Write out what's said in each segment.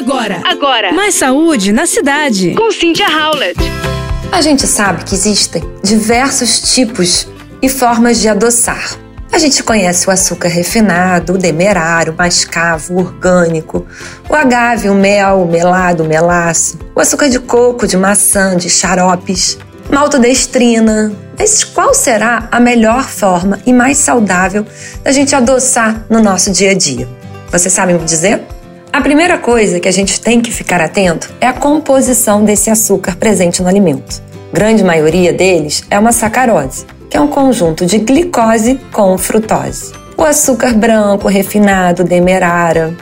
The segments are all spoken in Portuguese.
Agora, agora, mais saúde na cidade. Com Cynthia Howlett. A gente sabe que existem diversos tipos e formas de adoçar. A gente conhece o açúcar refinado, o demerara, o mascavo, o orgânico, o agave, o mel, o melado, o melaço, o açúcar de coco, de maçã, de xaropes, maltodestrina. Mas qual será a melhor forma e mais saudável da gente adoçar no nosso dia a dia? Você sabe me dizer? A primeira coisa que a gente tem que ficar atento é a composição desse açúcar presente no alimento. Grande maioria deles é uma sacarose, que é um conjunto de glicose com frutose. O açúcar branco, refinado, demerara,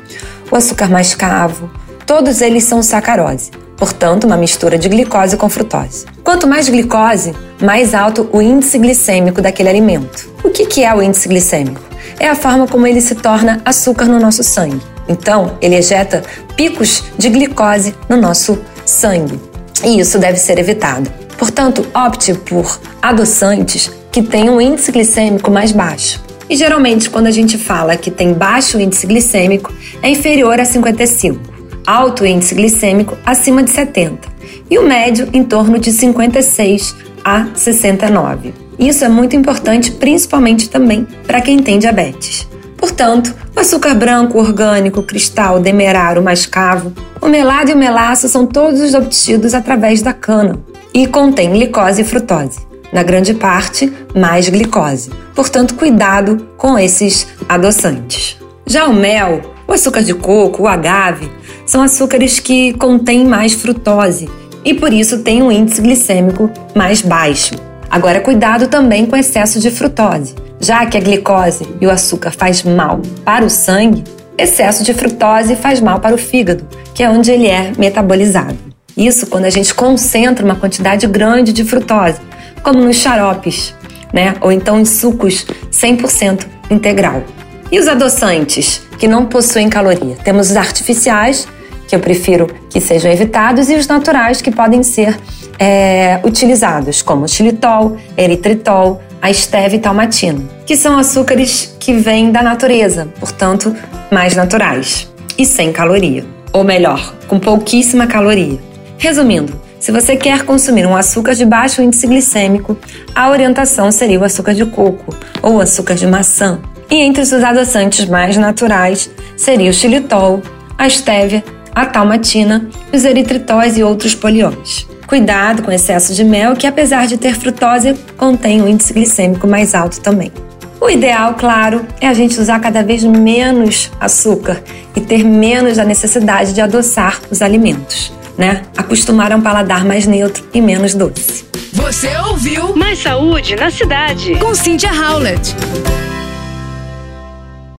o açúcar mascavo, todos eles são sacarose, portanto, uma mistura de glicose com frutose. Quanto mais glicose, mais alto o índice glicêmico daquele alimento. O que é o índice glicêmico? É a forma como ele se torna açúcar no nosso sangue. Então, ele ejeta picos de glicose no nosso sangue. E isso deve ser evitado. Portanto, opte por adoçantes que tenham um índice glicêmico mais baixo. E geralmente, quando a gente fala que tem baixo índice glicêmico, é inferior a 55, alto índice glicêmico acima de 70 e o médio em torno de 56 a 69. Isso é muito importante, principalmente também para quem tem diabetes. Portanto, o açúcar branco, orgânico, cristal, demeraro, mascavo, o melado e o melaço são todos obtidos através da cana e contém glicose e frutose. Na grande parte, mais glicose. Portanto, cuidado com esses adoçantes. Já o mel, o açúcar de coco, o agave, são açúcares que contêm mais frutose e por isso têm um índice glicêmico mais baixo. Agora, cuidado também com excesso de frutose já que a glicose e o açúcar faz mal para o sangue, excesso de frutose faz mal para o fígado, que é onde ele é metabolizado. Isso quando a gente concentra uma quantidade grande de frutose, como nos xaropes, né? ou então em sucos 100% integral. E os adoçantes, que não possuem caloria? Temos os artificiais, que eu prefiro que sejam evitados, e os naturais, que podem ser é, utilizados, como xilitol, eritritol, a stevia e talmatina, que são açúcares que vêm da natureza, portanto, mais naturais e sem caloria, ou melhor, com pouquíssima caloria. Resumindo, se você quer consumir um açúcar de baixo índice glicêmico, a orientação seria o açúcar de coco ou o açúcar de maçã. E entre os adoçantes mais naturais seria o xilitol, a stevia, a talmatina, os eritritóis e outros poliões. Cuidado com excesso de mel, que apesar de ter frutose, contém um índice glicêmico mais alto também. O ideal, claro, é a gente usar cada vez menos açúcar e ter menos a necessidade de adoçar os alimentos, né? Acostumar a um paladar mais neutro e menos doce. Você ouviu Mais Saúde na Cidade com Cynthia Howlett.